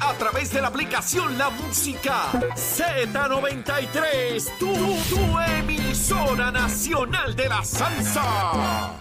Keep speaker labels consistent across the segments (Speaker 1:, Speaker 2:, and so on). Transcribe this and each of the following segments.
Speaker 1: A través de la aplicación La Música Z93. Tu, tu emisora nacional de la salsa.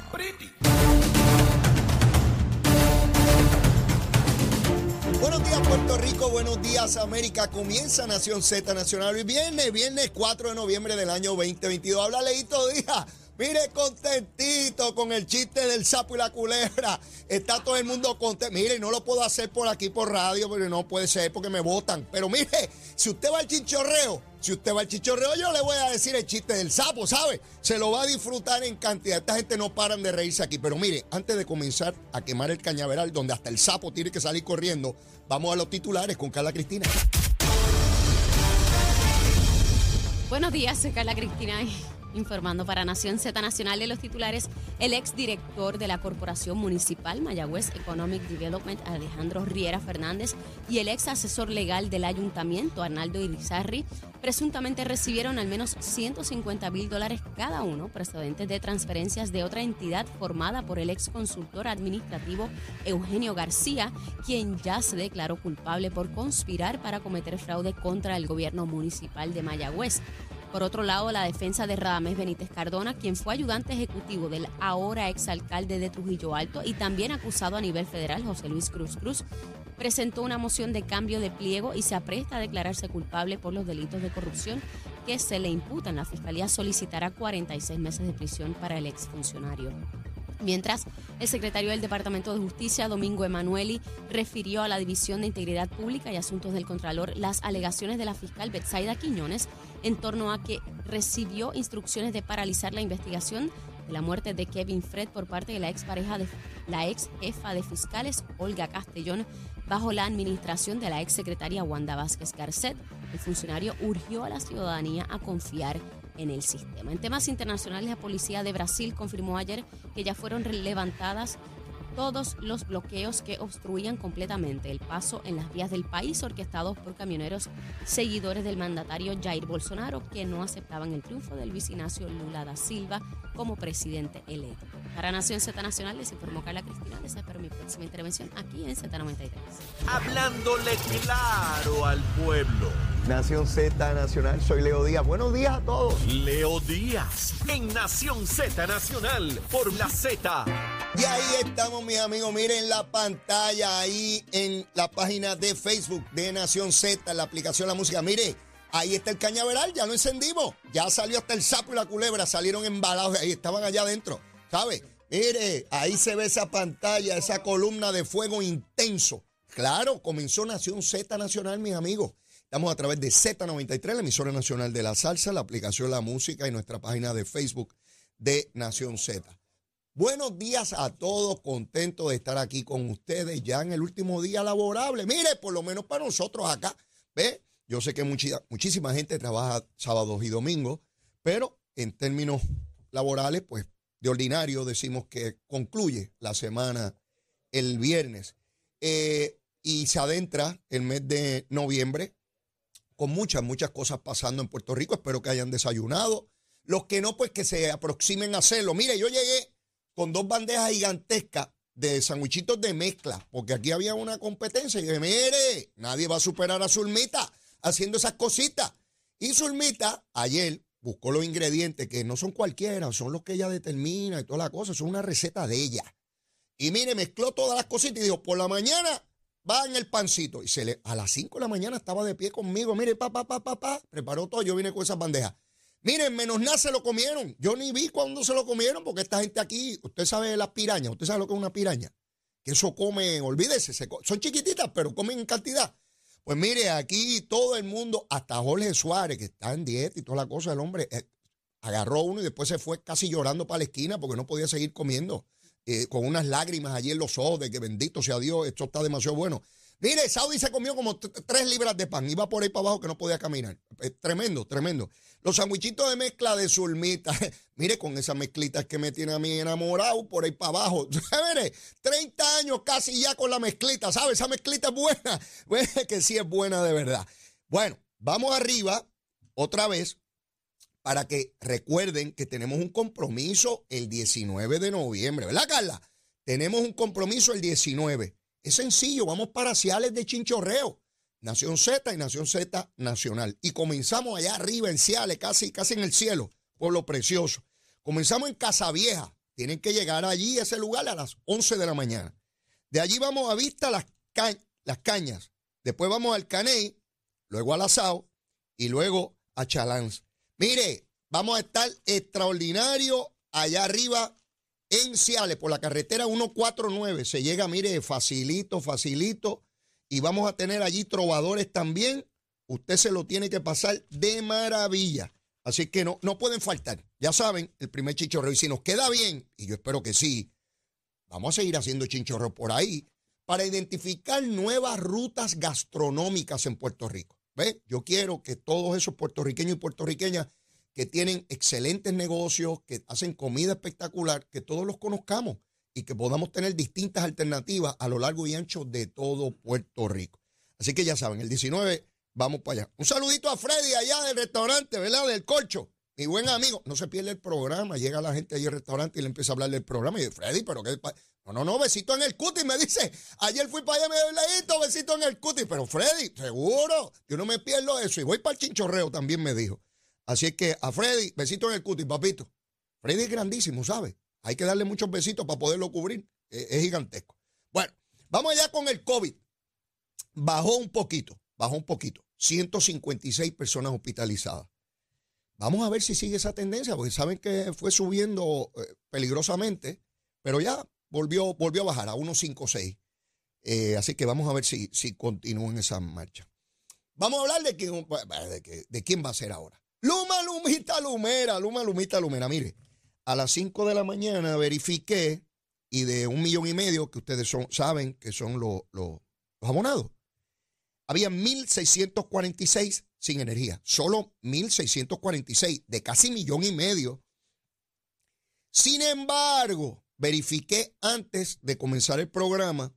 Speaker 2: Buenos días Puerto Rico, buenos días América. Comienza Nación Z Nacional. Hoy viernes, viernes 4 de noviembre del año 2022. Habla Leito Díaz. Mire, contentito con el chiste del sapo y la culebra. Está todo el mundo contento. Mire, no lo puedo hacer por aquí por radio, porque no puede ser porque me votan. Pero mire, si usted va al chinchorreo, si usted va al chinchorreo, yo le voy a decir el chiste del sapo, ¿sabe? Se lo va a disfrutar en cantidad. Esta gente no paran de reírse aquí. Pero mire, antes de comenzar a quemar el cañaveral, donde hasta el sapo tiene que salir corriendo, vamos a los titulares con Carla Cristina.
Speaker 3: Buenos días, soy Carla Cristina informando para Nación Z Nacional de los titulares el exdirector de la Corporación Municipal Mayagüez Economic Development Alejandro Riera Fernández y el ex asesor legal del ayuntamiento Arnaldo Irizarri presuntamente recibieron al menos 150 mil dólares cada uno procedentes de transferencias de otra entidad formada por el ex consultor administrativo Eugenio García, quien ya se declaró culpable por conspirar para cometer fraude contra el gobierno municipal de Mayagüez. Por otro lado, la defensa de Radamés Benítez Cardona, quien fue ayudante ejecutivo del ahora exalcalde de Trujillo Alto y también acusado a nivel federal, José Luis Cruz Cruz, presentó una moción de cambio de pliego y se apresta a declararse culpable por los delitos de corrupción que se le imputan. La Fiscalía solicitará 46 meses de prisión para el exfuncionario. Mientras, el secretario del Departamento de Justicia, Domingo Emanueli, refirió a la División de Integridad Pública y Asuntos del Contralor las alegaciones de la fiscal Betsaida Quiñones en torno a que recibió instrucciones de paralizar la investigación de la muerte de Kevin Fred por parte de la ex pareja de la ex jefa de fiscales Olga Castellón bajo la administración de la ex secretaria Wanda Vázquez Garcet. El funcionario urgió a la ciudadanía a confiar en el sistema. En temas internacionales, la policía de Brasil confirmó ayer que ya fueron levantadas todos los bloqueos que obstruían completamente el paso en las vías del país orquestados por camioneros seguidores del mandatario Jair Bolsonaro que no aceptaban el triunfo del vicinacio Lula da Silva como presidente electo. Para Nación Z Nacional les informó Carla Cristina. Les espero mi próxima intervención aquí en Z93.
Speaker 1: Hablándole claro al pueblo.
Speaker 2: Nación Z Nacional, soy Leo Díaz. Buenos días a todos.
Speaker 1: Leo Díaz en Nación Z Nacional por la Z.
Speaker 2: Y ahí estamos, mis amigos. Miren la pantalla ahí en la página de Facebook de Nación Z, en la aplicación La Música. Mire, ahí está el cañaveral, ya lo encendimos. Ya salió hasta el sapo y la culebra, salieron embalados ahí, estaban allá adentro. ¿Sabe? Mire, ahí se ve esa pantalla, esa columna de fuego intenso. Claro, comenzó Nación Z Nacional, mis amigos. Estamos a través de Z93, la emisora nacional de la salsa, la aplicación La Música y nuestra página de Facebook de Nación Z. Buenos días a todos, contento de estar aquí con ustedes ya en el último día laborable. Mire, por lo menos para nosotros acá, ¿ve? Yo sé que muchísima gente trabaja sábados y domingos, pero en términos laborales, pues de ordinario decimos que concluye la semana el viernes. Eh, y se adentra el mes de noviembre con muchas, muchas cosas pasando en Puerto Rico. Espero que hayan desayunado. Los que no, pues que se aproximen a hacerlo. Mire, yo llegué con dos bandejas gigantescas de sandwichitos de mezcla, porque aquí había una competencia. Y dije, mire, nadie va a superar a Zulmita haciendo esas cositas. Y Zulmita ayer buscó los ingredientes que no son cualquiera, son los que ella determina y toda la cosa, son una receta de ella. Y mire, mezcló todas las cositas y dijo, por la mañana va en el pancito. Y se le, a las 5 de la mañana estaba de pie conmigo. Mire, papá, papá, papá, preparó todo. Yo vine con esas bandejas. Miren, menos nada se lo comieron. Yo ni vi cuando se lo comieron, porque esta gente aquí, usted sabe las pirañas, usted sabe lo que es una piraña. Que eso come, olvídese, son chiquititas, pero comen en cantidad. Pues mire, aquí todo el mundo, hasta Jorge Suárez, que está en dieta y toda la cosa, el hombre eh, agarró uno y después se fue casi llorando para la esquina porque no podía seguir comiendo. Eh, con unas lágrimas allí en los ojos de que bendito sea Dios, esto está demasiado bueno. Mire, Saudi se comió como tres libras de pan. Iba por ahí para abajo que no podía caminar. tremendo, tremendo. Los sandwichitos de mezcla de zulmita. Mire, con esas mezclitas que me tiene a mí enamorado por ahí para abajo. Mire, 30 años casi ya con la mezclita. ¿Sabe? Esa mezclita es buena. que sí es buena de verdad. Bueno, vamos arriba otra vez para que recuerden que tenemos un compromiso el 19 de noviembre. ¿Verdad, Carla? Tenemos un compromiso el 19. Es sencillo, vamos para Ciales de Chinchorreo. Nación Z y Nación Z Nacional. Y comenzamos allá arriba en Ciales, casi, casi en el cielo, por lo precioso. Comenzamos en Casa Vieja. Tienen que llegar allí, a ese lugar, a las 11 de la mañana. De allí vamos a Vista las, Cañas. Después vamos al Caney, luego al Asao y luego a Chalans. Mire, vamos a estar extraordinario allá arriba en por la carretera 149. Se llega, mire, facilito, facilito. Y vamos a tener allí trovadores también. Usted se lo tiene que pasar de maravilla. Así que no, no pueden faltar. Ya saben, el primer chinchorro. Y si nos queda bien, y yo espero que sí, vamos a seguir haciendo chinchorro por ahí para identificar nuevas rutas gastronómicas en Puerto Rico. ¿Ve? Yo quiero que todos esos puertorriqueños y puertorriqueñas que tienen excelentes negocios, que hacen comida espectacular, que todos los conozcamos y que podamos tener distintas alternativas a lo largo y ancho de todo Puerto Rico. Así que ya saben, el 19 vamos para allá. Un saludito a Freddy allá del restaurante, ¿verdad? Del Colcho. Mi buen amigo, no se pierde el programa, llega la gente allí al restaurante y le empieza a hablar del programa y dice, Freddy, pero qué... No, no, no, besito en el cutis, me dice. Ayer fui para allá, me doy besito en el cutis. Pero Freddy, seguro, yo no me pierdo eso. Y voy para el chinchorreo, también me dijo. Así es que a Freddy, besito en el cutis, papito. Freddy es grandísimo, ¿sabes? Hay que darle muchos besitos para poderlo cubrir. Es, es gigantesco. Bueno, vamos allá con el COVID. Bajó un poquito, bajó un poquito. 156 personas hospitalizadas. Vamos a ver si sigue esa tendencia, porque saben que fue subiendo eh, peligrosamente, pero ya volvió, volvió a bajar a 156. Eh, así que vamos a ver si, si continúa en esa marcha. Vamos a hablar de, de quién va a ser ahora. Luma, Lumita, Lumera, Luma, Lumita, Lumera. Mire, a las 5 de la mañana verifiqué y de un millón y medio que ustedes son, saben que son los, los, abonados, había 1.646 sin energía. Solo 1.646 de casi millón y medio. Sin embargo, verifiqué antes de comenzar el programa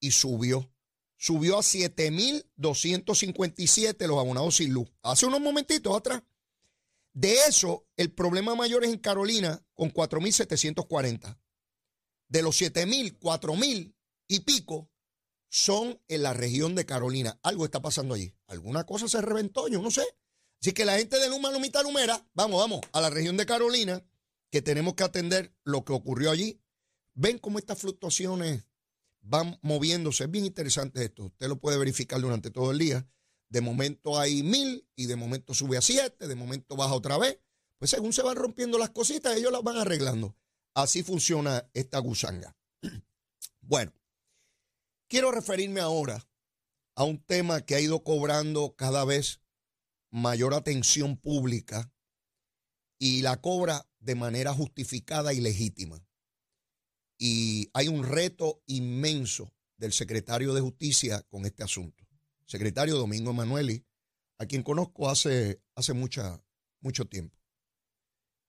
Speaker 2: y subió. Subió a 7.257 los abonados sin luz. Hace unos momentitos atrás. De eso, el problema mayor es en Carolina con 4.740. De los 7.000, 4.000 y pico son en la región de Carolina. Algo está pasando allí. Alguna cosa se reventó, yo no sé. Así que la gente de Luma, Lumita, Lumera, vamos, vamos, a la región de Carolina, que tenemos que atender lo que ocurrió allí. Ven cómo estas fluctuaciones van moviéndose. Es bien interesante esto. Usted lo puede verificar durante todo el día. De momento hay mil y de momento sube a siete, de momento baja otra vez. Pues según se van rompiendo las cositas, ellos las van arreglando. Así funciona esta gusanga. Bueno, quiero referirme ahora a un tema que ha ido cobrando cada vez mayor atención pública y la cobra de manera justificada y legítima. Y hay un reto inmenso del secretario de Justicia con este asunto secretario Domingo Emanueli, a quien conozco hace, hace mucha, mucho tiempo.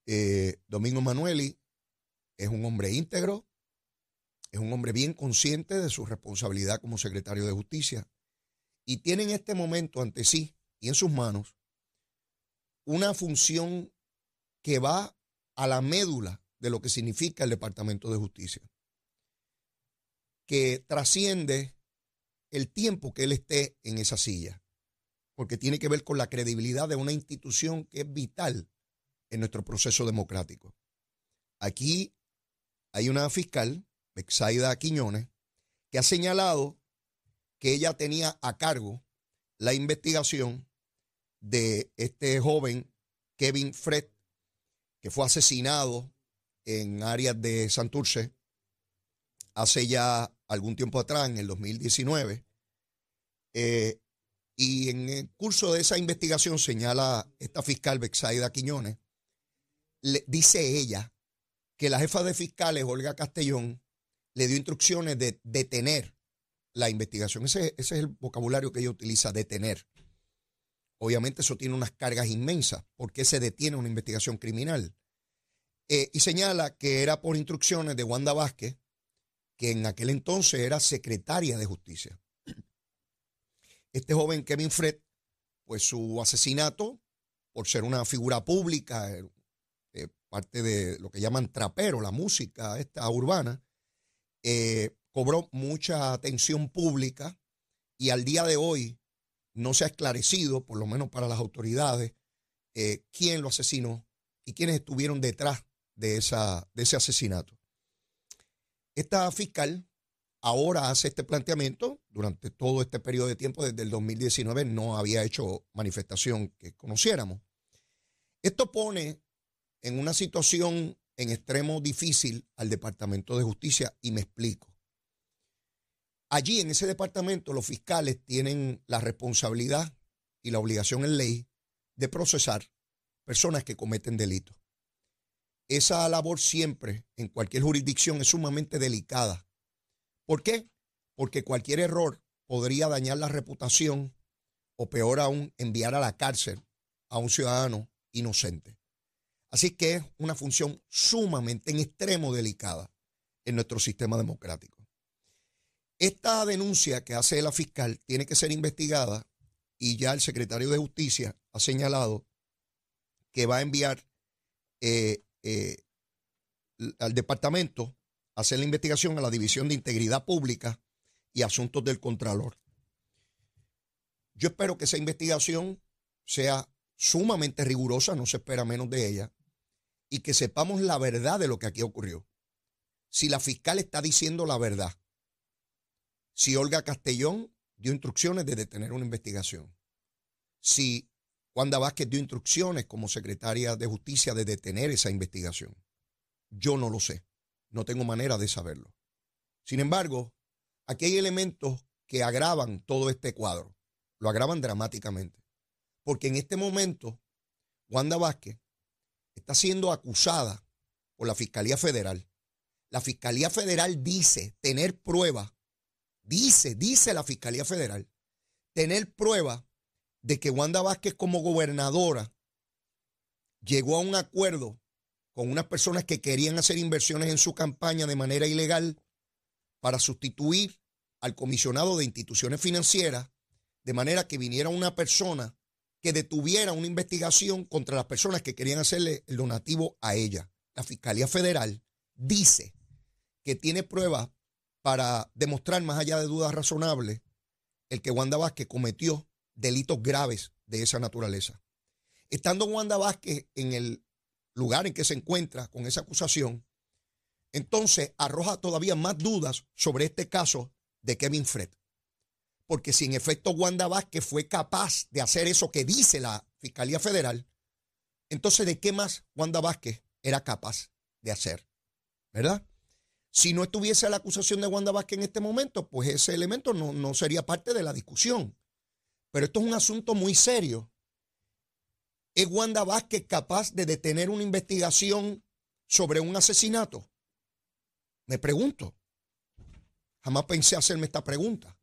Speaker 2: Eh, Domingo Emanueli es un hombre íntegro, es un hombre bien consciente de su responsabilidad como secretario de Justicia y tiene en este momento ante sí y en sus manos una función que va a la médula de lo que significa el Departamento de Justicia, que trasciende el tiempo que él esté en esa silla, porque tiene que ver con la credibilidad de una institución que es vital en nuestro proceso democrático. Aquí hay una fiscal, Bexaida Quiñones, que ha señalado que ella tenía a cargo la investigación de este joven Kevin Fred, que fue asesinado en áreas de Santurce hace ya algún tiempo atrás, en el 2019. Eh, y en el curso de esa investigación señala esta fiscal Bexaida Quiñones, le, dice ella que la jefa de fiscales, Olga Castellón, le dio instrucciones de detener la investigación. Ese, es el vocabulario que ella utiliza, detener. Obviamente eso tiene unas cargas inmensas. ¿Por qué se detiene una investigación criminal? Eh, y señala que era por instrucciones de Wanda Vázquez, que en aquel entonces era secretaria de justicia. Este joven Kevin Fred, pues su asesinato, por ser una figura pública, eh, eh, parte de lo que llaman trapero, la música esta urbana, cobró mucha atención pública y al día de hoy no se ha esclarecido, por lo menos para las autoridades, quién lo asesinó y quiénes estuvieron detrás de, esa, de ese asesinato. Esta fiscal ahora hace este planteamiento durante todo este periodo de tiempo, desde el 2019, no había hecho manifestación que conociéramos. Esto pone en una situación en extremo difícil al Departamento de Justicia y me explico. Allí en ese departamento los fiscales tienen la responsabilidad y la obligación en ley de procesar personas que cometen delitos esa labor siempre en cualquier jurisdicción es sumamente delicada. ¿Por qué? Porque cualquier error podría dañar la reputación o peor aún enviar a la cárcel a un ciudadano inocente. Así que es una función sumamente en extremo delicada en nuestro sistema democrático. Esta denuncia que hace la fiscal tiene que ser investigada y ya el secretario de Justicia ha señalado que va a enviar eh, eh, al departamento hacer la investigación a la División de Integridad Pública y Asuntos del Contralor. Yo espero que esa investigación sea sumamente rigurosa, no se espera menos de ella, y que sepamos la verdad de lo que aquí ocurrió. Si la fiscal está diciendo la verdad, si Olga Castellón dio instrucciones de detener una investigación, si Wanda Vázquez dio instrucciones como secretaria de justicia de detener esa investigación. Yo no lo sé, no tengo manera de saberlo. Sin embargo, aquí hay elementos que agravan todo este cuadro, lo agravan dramáticamente, porque en este momento Wanda Vázquez está siendo acusada por la Fiscalía Federal. La Fiscalía Federal dice tener prueba, dice, dice la Fiscalía Federal, tener prueba de que Wanda Vázquez como gobernadora llegó a un acuerdo con unas personas que querían hacer inversiones en su campaña de manera ilegal para sustituir al comisionado de instituciones financieras, de manera que viniera una persona que detuviera una investigación contra las personas que querían hacerle el donativo a ella. La Fiscalía Federal dice que tiene pruebas para demostrar más allá de dudas razonables el que Wanda Vázquez cometió delitos graves de esa naturaleza. Estando Wanda Vázquez en el lugar en que se encuentra con esa acusación, entonces arroja todavía más dudas sobre este caso de Kevin Fred. Porque si en efecto Wanda Vázquez fue capaz de hacer eso que dice la Fiscalía Federal, entonces ¿de qué más Wanda Vázquez era capaz de hacer? ¿Verdad? Si no estuviese la acusación de Wanda Vázquez en este momento, pues ese elemento no, no sería parte de la discusión. Pero esto es un asunto muy serio. ¿Es Wanda Vázquez capaz de detener una investigación sobre un asesinato? Me pregunto. Jamás pensé hacerme esta pregunta.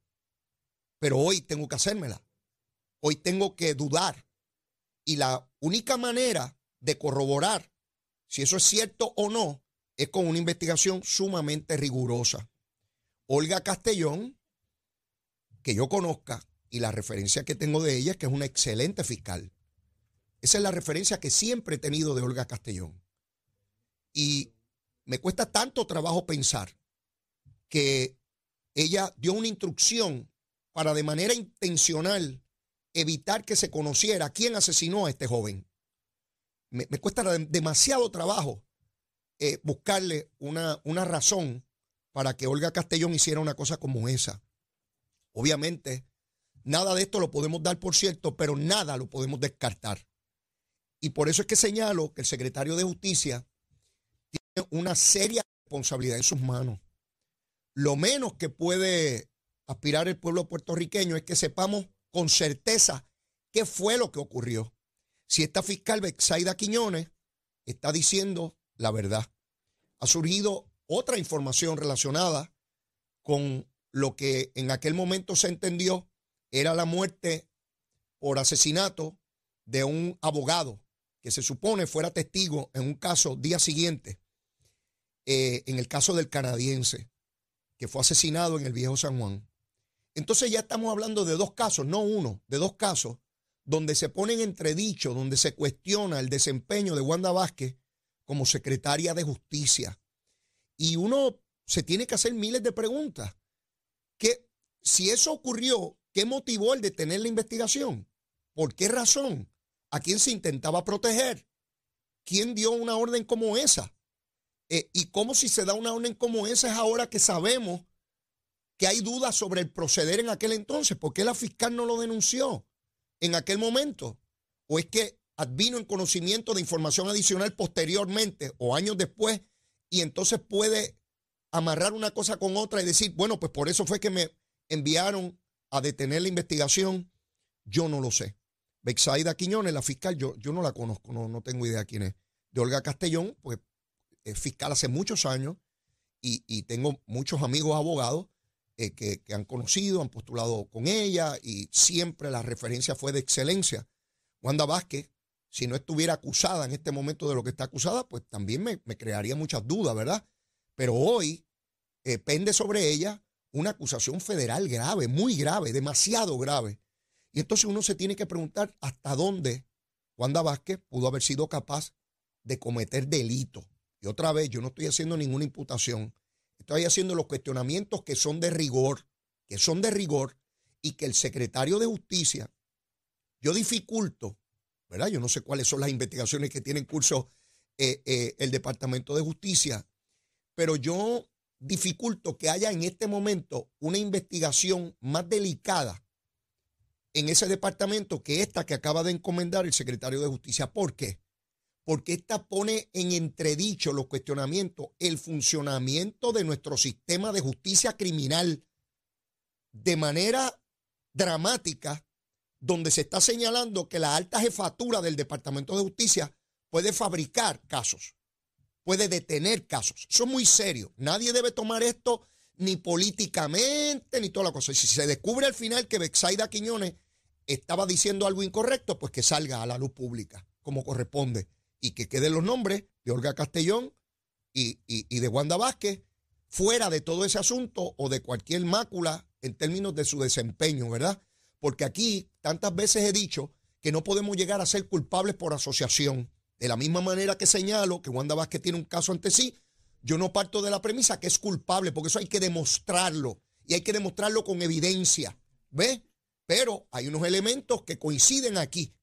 Speaker 2: Pero hoy tengo que hacérmela. Hoy tengo que dudar. Y la única manera de corroborar si eso es cierto o no es con una investigación sumamente rigurosa. Olga Castellón, que yo conozca, y la referencia que tengo de ella es que es una excelente fiscal. Esa es la referencia que siempre he tenido de Olga Castellón. Y me cuesta tanto trabajo pensar que ella dio una instrucción para de manera intencional evitar que se conociera quién asesinó a este joven. Me, cuesta demasiado trabajo eh, buscarle una, una razón para que Olga Castellón hiciera una cosa como esa. Obviamente, Nada de esto lo podemos dar por cierto, pero nada lo podemos descartar. Y por eso es que señalo que el secretario de Justicia tiene una seria responsabilidad en sus manos. Lo menos que puede aspirar el pueblo puertorriqueño es que sepamos con certeza qué fue lo que ocurrió. Si esta fiscal Bexaida Quiñones está diciendo la verdad. Ha surgido otra información relacionada con lo que en aquel momento se entendió era la muerte por asesinato de un abogado que se supone fuera testigo en un caso día siguiente, eh, en el caso del canadiense, que fue asesinado en el viejo San Juan. Entonces ya estamos hablando de dos casos, no uno, de dos casos, donde se pone en entredicho, donde se cuestiona el desempeño de Wanda Vázquez como secretaria de justicia. Y uno se tiene que hacer miles de preguntas. Que si eso ocurrió, ¿qué motivó el detener la investigación? ¿Por qué razón? ¿A quién se intentaba proteger? ¿Quién dio una orden como esa? Eh, ¿Y cómo si se da una orden como esa es ahora que sabemos que hay dudas sobre el proceder en aquel entonces. ¿Por qué la fiscal no lo denunció en aquel momento? ¿O es que advino en conocimiento de información adicional posteriormente o años después y entonces puede amarrar una cosa con otra y decir, bueno, pues por eso fue que me enviaron a detener la investigación? Yo no lo sé. Bexaida Quiñones, la fiscal, yo, yo no la conozco, no, no tengo idea quién es. De Olga Castellón, pues es fiscal hace muchos años y, y tengo muchos amigos abogados eh, que, han conocido, han postulado con ella y siempre la referencia fue de excelencia. Wanda Vázquez, si no estuviera acusada en este momento de lo que está acusada, pues también me, crearía muchas dudas, ¿verdad? Pero hoy eh, pende sobre ella una acusación federal grave, muy grave, demasiado grave. Y entonces uno se tiene que preguntar hasta dónde Wanda Vázquez pudo haber sido capaz de cometer delito. Y otra vez, yo no estoy haciendo ninguna imputación. Estoy haciendo los cuestionamientos que son de rigor, que son de rigor, y que el secretario de Justicia, yo dificulto, ¿verdad? Yo no sé cuáles son las investigaciones que tiene en curso eh, eh, el Departamento de Justicia, pero yo dificulto que haya en este momento una investigación más delicada en ese departamento que esta que acaba de encomendar el secretario de Justicia. ¿Por qué? porque esta pone en entredicho los cuestionamientos, el funcionamiento de nuestro sistema de justicia criminal de manera dramática, donde se está señalando que la alta jefatura del Departamento de Justicia puede fabricar casos, puede detener casos. Eso es muy serio. Nadie debe tomar esto ni políticamente, ni toda la cosa. Si se descubre al final que Bexaida Quiñones estaba diciendo algo incorrecto, pues que salga a la luz pública, como corresponde y que queden los nombres de Olga Castellón y, de Wanda Vázquez fuera de todo ese asunto o de cualquier mácula en términos de su desempeño, ¿verdad? Porque aquí tantas veces he dicho que no podemos llegar a ser culpables por asociación. De la misma manera que señalo que Wanda Vázquez tiene un caso ante sí, yo no parto de la premisa que es culpable, porque eso hay que demostrarlo y hay que demostrarlo con evidencia, ¿ves? Pero hay unos elementos que coinciden aquí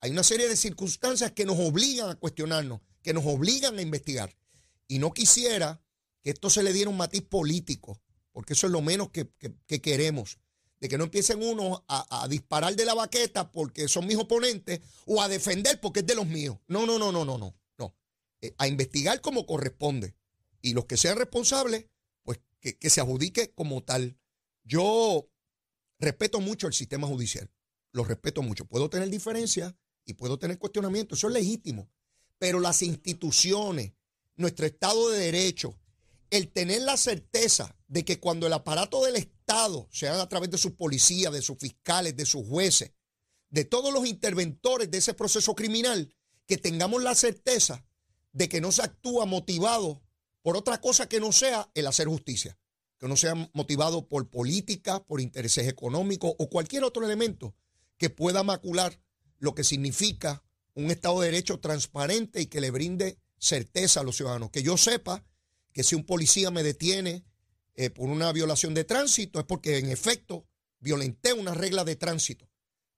Speaker 2: hay una serie de circunstancias que nos obligan a cuestionarnos, que nos obligan a investigar. Y no quisiera que esto se le diera un matiz político, porque eso es lo menos que, queremos. De que no empiecen unos a, disparar de la baqueta porque son mis oponentes o a defender porque es de los míos. No, no, no, no, no, no. no. Eh, a investigar como corresponde. Y los que sean responsables, pues que, se adjudique como tal. Yo respeto mucho el sistema judicial. Lo respeto mucho. Puedo tener diferencias y puedo tener cuestionamientos, eso es legítimo. Pero las instituciones, nuestro Estado de Derecho, el tener la certeza de que cuando el aparato del Estado, sea a través de sus policías, de sus fiscales, de sus jueces, de todos los interventores de ese proceso criminal, que tengamos la certeza de que no se actúa motivado por otra cosa que no sea el hacer justicia, que no sea motivado por política, por intereses económicos o cualquier otro elemento que pueda macular lo que significa un Estado de Derecho transparente y que le brinde certeza a los ciudadanos. Que yo sepa que si un policía me detiene eh, por una violación de tránsito es porque en efecto violenté una regla de tránsito.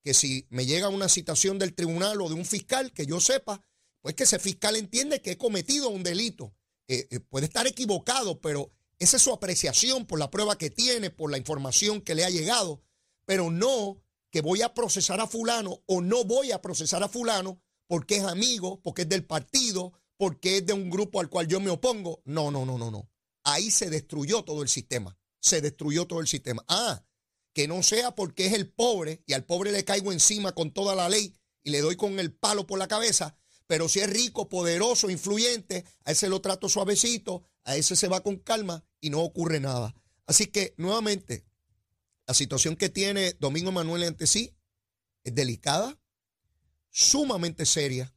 Speaker 2: Que si me llega una citación del tribunal o de un fiscal, que yo sepa, pues que ese fiscal entiende que he cometido un delito. Eh, eh, puede estar equivocado, pero esa es su apreciación por la prueba que tiene, por la información que le ha llegado, pero no que voy a procesar a fulano o no voy a procesar a fulano porque es amigo, porque es del partido, porque es de un grupo al cual yo me opongo. No, no, no, no, no. Ahí se destruyó todo el sistema. Se destruyó todo el sistema. Ah, que no sea porque es el pobre y al pobre le caigo encima con toda la ley y le doy con el palo por la cabeza, pero si es rico, poderoso, influyente, a ese lo trato suavecito, a ese se va con calma y no ocurre nada. Así que, nuevamente, la situación que tiene Domingo Manuel ante sí es delicada, sumamente seria,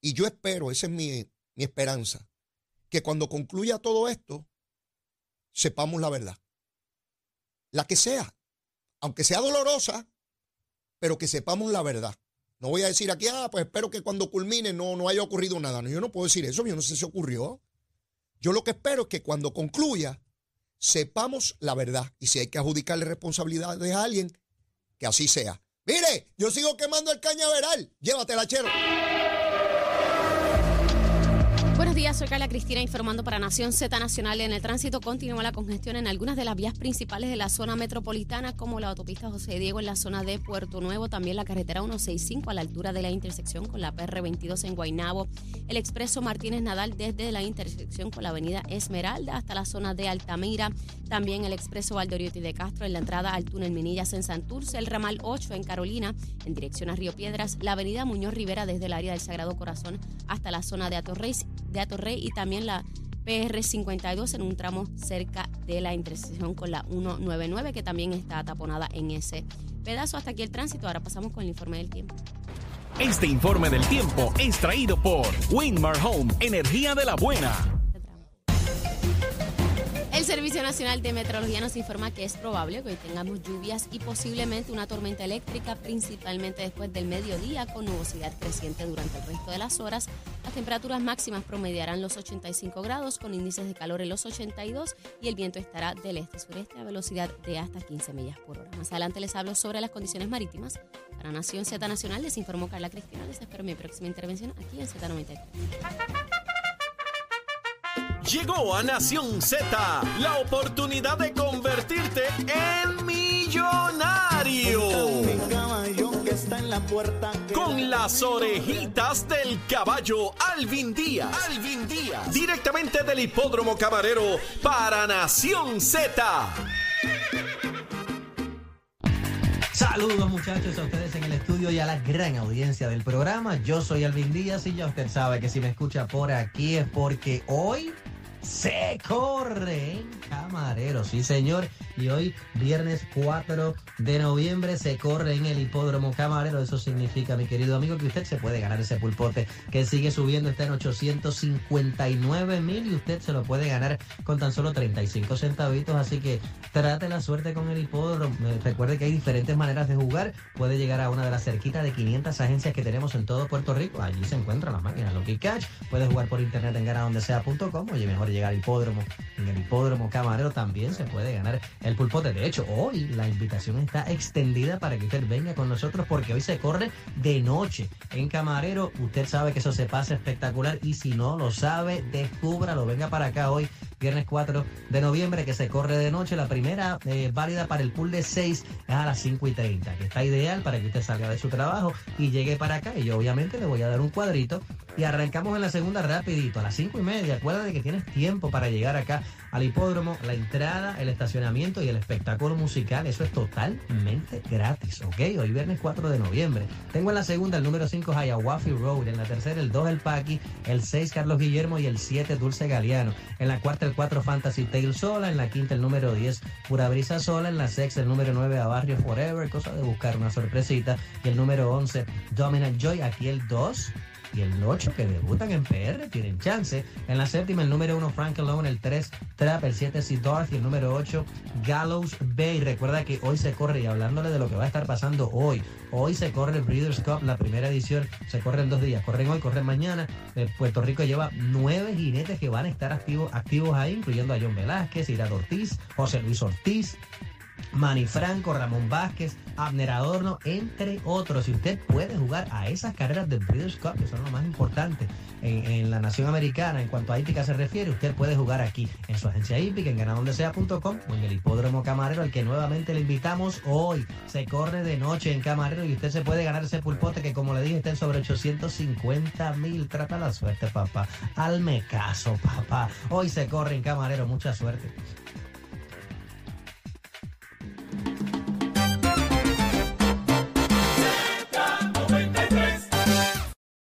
Speaker 2: y yo espero, esa es mi, mi esperanza, que cuando concluya todo esto, sepamos la verdad. La que sea, aunque sea dolorosa, pero que sepamos la verdad. No voy a decir aquí, ah, pues espero que cuando culmine no, no haya ocurrido nada. No, yo no puedo decir eso, yo no sé si ocurrió. Yo lo que espero es que cuando concluya, sepamos la verdad. Y si hay que adjudicarle responsabilidades a alguien, que así sea. Mire, yo sigo quemando el cañaveral. Llévatela, chero.
Speaker 3: Días, soy Carla Cristina informando para Nación Z Nacional. En el tránsito continúa la congestión en algunas de las vías principales de la zona metropolitana, como la autopista José Diego en la zona de Puerto Nuevo, también la carretera 165 a la altura de la intersección con la PR22 en Guaynabo, el expreso Martínez Nadal desde la intersección con la avenida Esmeralda hasta la zona de Altamira, también el expreso Valdoriotti de Castro en la entrada al túnel Minillas en Santurce, el ramal 8 en Carolina en dirección a Río Piedras, la avenida Muñoz Rivera desde el área del Sagrado Corazón hasta la zona de Atorrey de Atorrey y también la PR52 en un tramo cerca de la intersección con la 199 que también está taponada en ese pedazo. Hasta aquí el tránsito. Ahora pasamos con el informe del tiempo.
Speaker 1: Este informe del tiempo es traído por Winmar Home, energía de la buena.
Speaker 3: Servicio Nacional de Meteorología nos informa que es probable que hoy tengamos lluvias y posiblemente una tormenta eléctrica, principalmente después del mediodía, con nubosidad creciente durante el resto de las horas. Las temperaturas máximas promediarán los 85 grados, con índices de calor en los 82 y el viento estará del este-sureste a velocidad de hasta 15 millas por hora. Más adelante les hablo sobre las condiciones marítimas. Para Nación Z Nacional les informó Carla Cristina. Les espero mi próxima intervención aquí en Z93.
Speaker 1: Llegó a Nación Z la oportunidad de convertirte en millonario. Con las orejitas del caballo Alvin Díaz. Alvin Díaz. Directamente del hipódromo camarero para Nación Z.
Speaker 4: Saludos muchachos a ustedes en el estudio y a la gran audiencia del programa. Yo soy Alvin Díaz y ya usted sabe que si me escucha por aquí es porque hoy se corre en Camarero, sí señor. Y hoy, viernes 4 de noviembre, se corre en el hipódromo Camarero. Eso significa, mi querido amigo, que usted se puede ganar ese pulpote que sigue subiendo, está en 859 mil y usted se lo puede ganar con tan solo 35 centavitos. Así que trate la suerte con el hipódromo. Eh, recuerde que hay diferentes maneras de jugar. Puede llegar a una de las cerquitas de 500 agencias que tenemos en todo Puerto Rico. Allí se encuentran las máquinas Lucky Catch. Puede jugar por internet en ganadondesea.com. Oye, mejor llegar al hipódromo. En el hipódromo Camarero también se puede ganar el pulpote. De hecho, hoy la invitación está extendida para que usted venga con nosotros porque hoy se corre de noche en Camarero. Usted sabe que eso se pasa espectacular y si no lo sabe, descúbralo. Venga para acá hoy, viernes 4 de noviembre, que se corre de noche. La primera eh, válida para el pool de 6 es a las 5 y 30, que está ideal para que usted salga de su trabajo y llegue para acá. Y yo obviamente le voy a dar un cuadrito y arrancamos en la segunda rapidito, a las 5 y media. Acuérdate que tienes tiempo para llegar acá al hipódromo, la entrada, el estacionamiento y el espectáculo musical. Eso es totalmente gratis, ¿ok? Hoy viernes 4 de noviembre. Tengo en la segunda el número 5 Hiawafi Road, en la tercera el 2 El Paqui, el 6 Carlos Guillermo y el 7 Dulce Galeano. En la cuarta el 4 Fantasy Tale Sola, en la quinta el número 10 Pura Brisa Sola, en la sexta el número 9 A Barrio Forever, cosa de buscar una sorpresita. Y el número 11 Dominant Joy, aquí el 2 y el 8 que debutan en PR tienen chance. En la séptima, el número 1 Frank Alone, el 3 Trap, el 7 Darth y el número 8 Gallows Bay. Recuerda que hoy se corre, y hablándole de lo que va a estar pasando hoy, hoy se corre el Breeders' Cup, la primera edición, se corre en dos días, corren hoy, corren mañana. Eh, Puerto Rico lleva nueve jinetes que van a estar activos, activos ahí, incluyendo a John Velázquez, Ira Ortiz, José Luis Ortiz, Manny Franco, Ramón Vázquez, Abner Adorno, entre otros. Y usted puede jugar a esas carreras del Breeders' Cup, que son lo más importante en, la nación americana en cuanto a hípica se refiere, usted puede jugar aquí en su agencia hípica, en ganadondesea.com o en el hipódromo Camarero, al que nuevamente le invitamos hoy. Se corre de noche en Camarero y usted se puede ganar ese pulpote que, como le dije, está en sobre 850 mil. Trata la suerte, papá. Alme caso, papá. Hoy se corre en Camarero. Mucha suerte. Thank you.